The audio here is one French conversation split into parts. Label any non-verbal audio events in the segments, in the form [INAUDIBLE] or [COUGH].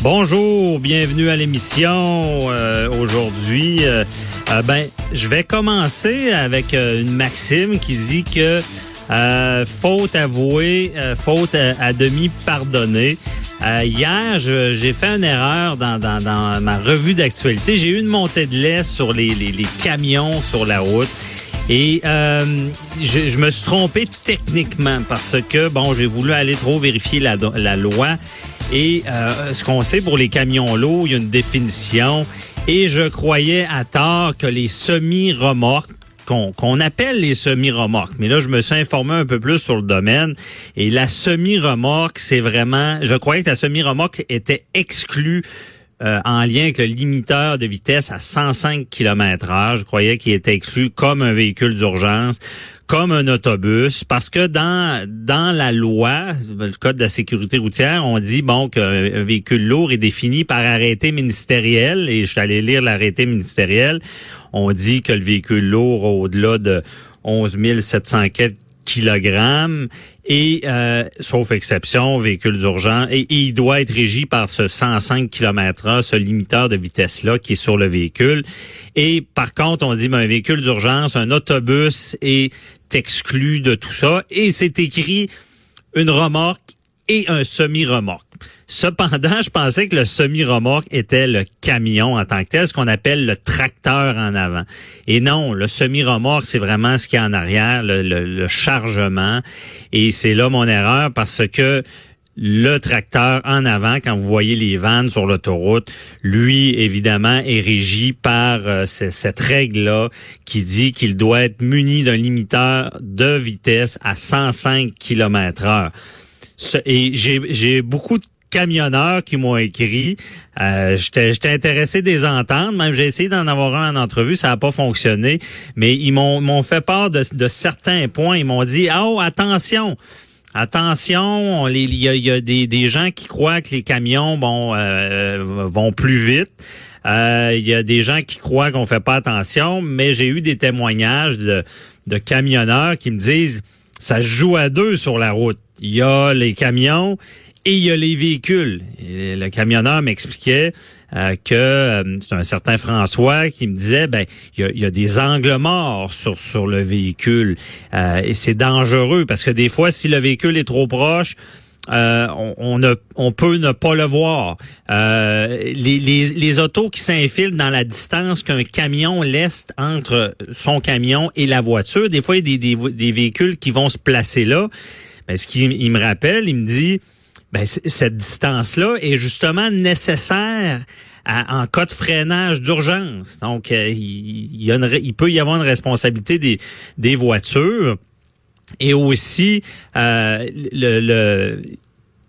Bonjour, bienvenue à l'émission. Euh, Aujourd'hui, euh, euh, ben, je vais commencer avec une maxime qui dit que faute avouée, faute à, demi pardonnée. Hier, j'ai fait une erreur dans, ma revue d'actualité. J'ai eu une montée de lait sur les, les, les camions sur la route. Et je, me suis trompé techniquement parce que, bon, j'ai voulu aller trop vérifier la loi. Et euh, ce qu'on sait pour les camions lourds, il y a une définition. Et je croyais à tort que les semi-remorques qu'on appelle les semi-remorques. Mais là, je me suis informé un peu plus sur le domaine. Et la semi-remorque, c'est vraiment... Je croyais que la semi-remorque était exclue euh, en lien avec le limiteur de vitesse à 105 km heure. Je croyais qu'il était exclu comme un véhicule d'urgence, comme un autobus, parce que dans dans la loi, le code de la sécurité routière, on dit bon qu'un un véhicule lourd est défini par arrêté ministériel, et je suis allé lire l'arrêté ministériel. On dit que le véhicule lourd au-delà de 11 704 et euh, sauf exception, véhicule d'urgence et, et il doit être régi par ce 105 km/h, ce limiteur de vitesse là qui est sur le véhicule. Et par contre, on dit ben, un véhicule d'urgence, un autobus est exclu de tout ça et c'est écrit une remorque et un semi-remorque. Cependant, je pensais que le semi-remorque était le camion en tant que tel, ce qu'on appelle le tracteur en avant. Et non, le semi-remorque, c'est vraiment ce qui est en arrière, le, le- le chargement. Et c'est là mon erreur parce que le tracteur en avant, quand vous voyez les vannes sur l'autoroute, lui, évidemment, est régi par euh, ce- cette règle-là qui dit qu'il doit être muni d'un limiteur de vitesse à 105 km heure. Et j'ai beaucoup de camionneurs qui m'ont écrit. Euh, J'étais intéressé de les entendre. Même j'ai essayé d'en avoir un en entrevue, ça n'a pas fonctionné. Mais ils m'ont fait part de, de certains points. Ils m'ont dit Oh, attention! Attention, il y a, y a des, des gens qui croient que les camions bon euh, vont plus vite. Euh, Il y a des gens qui croient qu'on fait pas attention, mais j'ai eu des témoignages de, de camionneurs qui me disent ça joue à deux sur la route. Il y a les camions et il y a les véhicules. Le camionneur m'expliquait euh, que euh, c'est un certain François qui me disait ben il y a, il y a des angles morts sur sur le véhicule euh, et c'est dangereux parce que des fois si le véhicule est trop proche euh, on, ne- peut ne pas le voir. Euh, les, autos qui s'infilent dans la distance qu'un camion laisse entre son camion et la voiture, des fois, il y a des, véhicules qui vont se placer là. Ben, ce qu'il il me rappelle, il me dit, ben, cette distance-là est justement nécessaire à- en cas de freinage d'urgence. Donc, euh, il, peut y avoir une responsabilité des voitures. Et aussi, euh, le, le,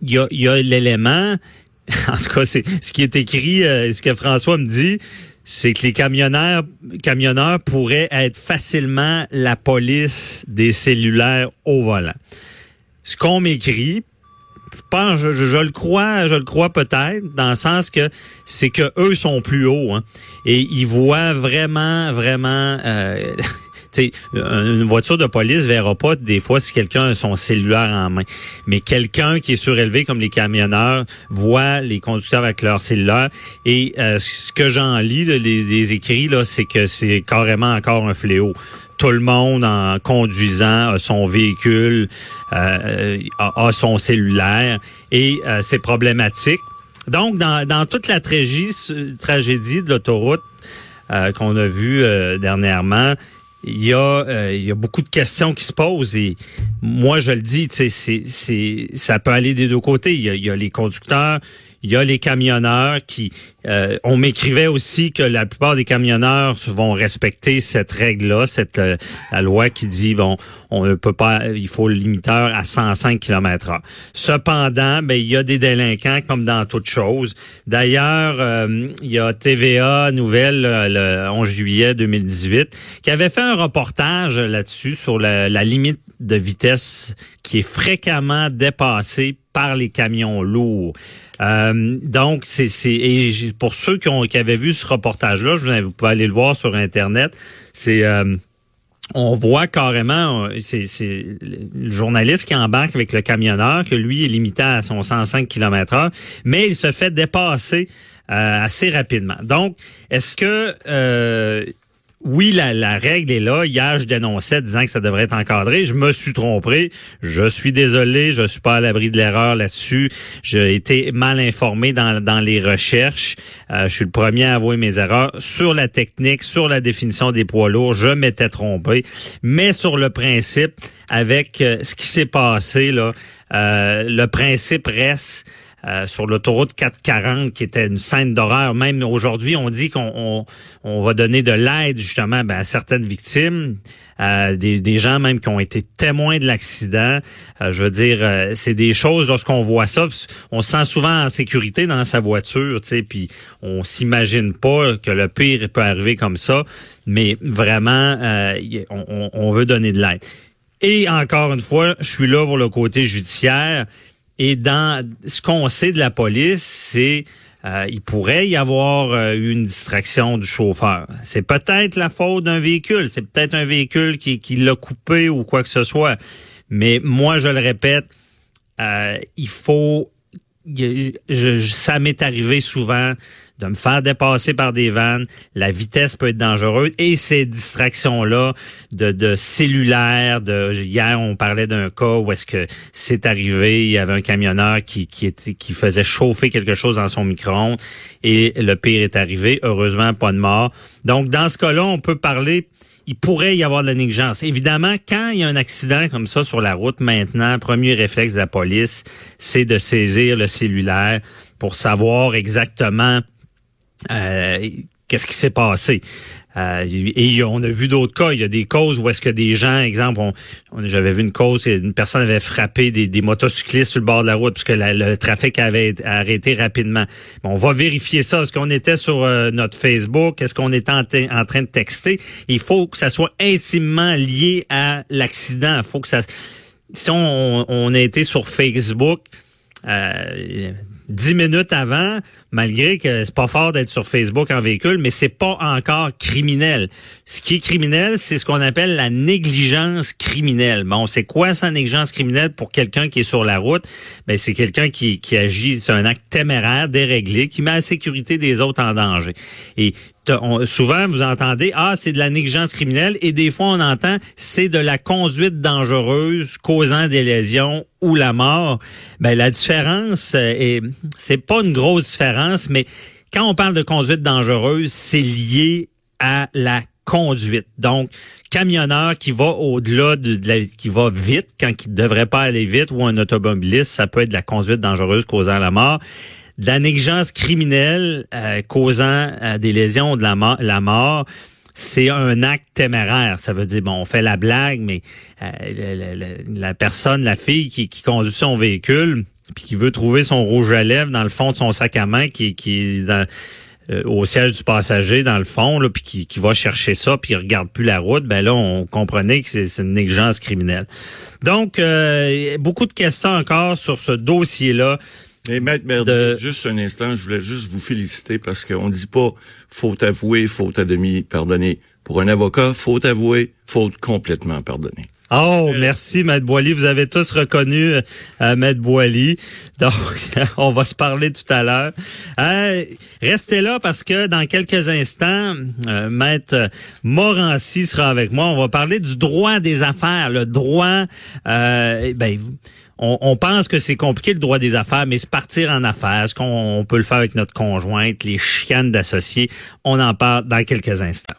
il y a, y a l'élément, [LAUGHS] en tout cas, c'est ce qui est écrit, euh, ce que François me dit, c'est que les camionneurs, camionneurs pourraient être facilement la police des cellulaires au volant. Ce qu'on m'écrit, je je, je- je le crois, je le crois peut-être, dans le sens que c'est que eux sont plus hauts hein, et ils voient vraiment, vraiment. Euh, [LAUGHS] sais, une voiture de police verra pas des fois si quelqu'un a son cellulaire en main. Mais quelqu'un qui est surélevé comme les camionneurs voit les conducteurs avec leur cellulaire. Et euh, ce que j'en lis, là, les, les écrits, là, c'est que c'est carrément encore un fléau. tout le monde en conduisant a son véhicule, euh, a, son cellulaire et euh, c'est problématique. Donc, dans, toute la tragédie, de l'autoroute euh, qu'on a vue euh, dernièrement, il y a euh, il y a beaucoup de questions qui se posent et moi je le dis, c'est c'est ça peut aller des deux côtés. Il y a, il y a les conducteurs, il y a les camionneurs qui euh, on m'écrivait aussi que la plupart des camionneurs vont respecter cette règle-là, cette euh, loi qui dit bon, on ne peut pas, il faut le limiteur à 105 km/h. Cependant, ben il y a des délinquants comme dans toute chose. D'ailleurs, euh, il y a TVA Nouvelle le 11 juillet 2018 qui avait fait un reportage là-dessus sur la limite de vitesse qui est fréquemment dépassée par les camions lourds. Euh, donc, c'est et pour ceux qui, ont, qui avaient vu ce reportage-là, je vous pouvez aller le voir sur Internet. C'est euh, on voit carrément, c'est le journaliste qui embarque avec le camionneur, que lui est limité à son 105 km heure, mais il se fait dépasser euh, assez rapidement. Donc, est-ce que euh, oui, la, la, règle est là. Hier, je dénonçais disant que ça devrait être encadré. Je me suis trompé. Je suis désolé. Je suis pas à l'abri de l'erreur là-dessus. J'ai été mal informé dans, dans les recherches. Euh, je suis le premier à avouer mes erreurs. Sur la technique, sur la définition des poids lourds, je m'étais trompé. Mais sur le principe, avec euh, ce qui s'est passé, là, euh, le principe reste euh, sur l'autoroute 440 qui était une scène d'horreur. Même aujourd'hui, on dit qu'on on, va donner de l'aide justement ben, à certaines victimes. Euh, des, gens même qui ont été témoins de l'accident. Euh, je veux dire, c'est des choses lorsqu'on voit ça, on se sent souvent en sécurité dans sa voiture, tu sais, puis on s'imagine pas que le pire peut arriver comme ça. Mais vraiment, on, on veut donner de l'aide. Et encore une fois, je suis là pour le côté judiciaire. Et dans ce qu'on sait de la police, c'est euh, il pourrait y avoir euh, une distraction du chauffeur. C'est peut-être la faute d'un véhicule, c'est peut-être un véhicule qui, qui l'a coupé ou quoi que ce soit. Mais moi, je le répète, euh, il faut. Ça m'est arrivé souvent de me faire dépasser par des vannes. La vitesse peut être dangereuse et ces distractions-là de, de cellulaire, de hier on parlait d'un cas où est-ce que c'est arrivé, il y avait un camionneur qui, qui faisait chauffer quelque chose dans son micro-ondes et le pire est arrivé. Heureusement, pas de mort. Donc dans ce cas-là, on peut parler il pourrait y avoir de la négligence. Évidemment, quand il y a un accident comme ça sur la route maintenant, premier réflexe de la police, c'est de saisir le cellulaire pour savoir exactement euh, qu'est-ce qui s'est passé. Euh, et on a vu d'autres cas. Il y a des causes où est-ce que des gens, exemple, on, j'avais vu une cause, une personne avait frappé des, motocyclistes sur le bord de la route puisque le trafic avait arrêté rapidement. on va vérifier ça. Est-ce qu'on était sur euh, notre Facebook? Est-ce qu'on était en, en, train de texter? Il faut que ça soit intimement lié à l'accident. Il faut que ça... Si on, on a été sur Facebook, euh, dix minutes avant, malgré que c'est pas fort d'être sur Facebook en véhicule, mais c'est pas encore criminel. Ce qui est criminel, c'est ce qu'on appelle la négligence criminelle. Bon, c'est quoi ça, négligence criminelle pour quelqu'un qui est sur la route? Ben, c'est quelqu'un qui, qui agit, c'est un acte téméraire, déréglé, qui met la sécurité des autres en danger. Et souvent, vous entendez, ah, c'est de la négligence criminelle, et des fois, on entend, c'est de la conduite dangereuse causant des lésions ou la mort. Ben, la différence, euh, est, c'est pas une grosse différence, mais quand on parle de conduite dangereuse, c'est lié à la conduite. Donc, camionneur qui va au-delà de, la, qui va vite quand il devrait pas aller vite ou un automobiliste, ça peut être de la conduite dangereuse causant la mort. La négligence criminelle euh, causant euh, des lésions de la, mort, la mort c'est un acte téméraire. Ça veut dire, bon, on fait la blague, mais euh, la, personne, la fille qui, qui conduit son véhicule, puis qui veut trouver son rouge à lèvres dans le fond de son sac à main, qui, est dans, au siège du passager dans le fond, puis qui, qui va chercher ça, puis il regarde plus la route, ben là, on comprenait que c'est une négligence criminelle. Donc, beaucoup de questions encore sur ce dossier-là. Mais Maître Merde, juste un instant, je voulais juste vous féliciter parce qu'on dit pas faute avouée, faute à demi pardonner. Pour un avocat, faute avouée, faute complètement pardonnée. Oh, merci, Maître Boily. Vous avez tous reconnu euh, Maître Boily. Donc, [LAUGHS] on va se parler tout à l'heure. Euh, restez là parce que dans quelques instants, euh, Maître Morancy sera avec moi. On va parler du droit des affaires, le droit... Euh, ben, on, pense que c'est compliqué le droit des affaires, mais se partir en affaires, ce qu'on peut le faire avec notre conjointe, les chiennes d'associés, on en parle dans quelques instants.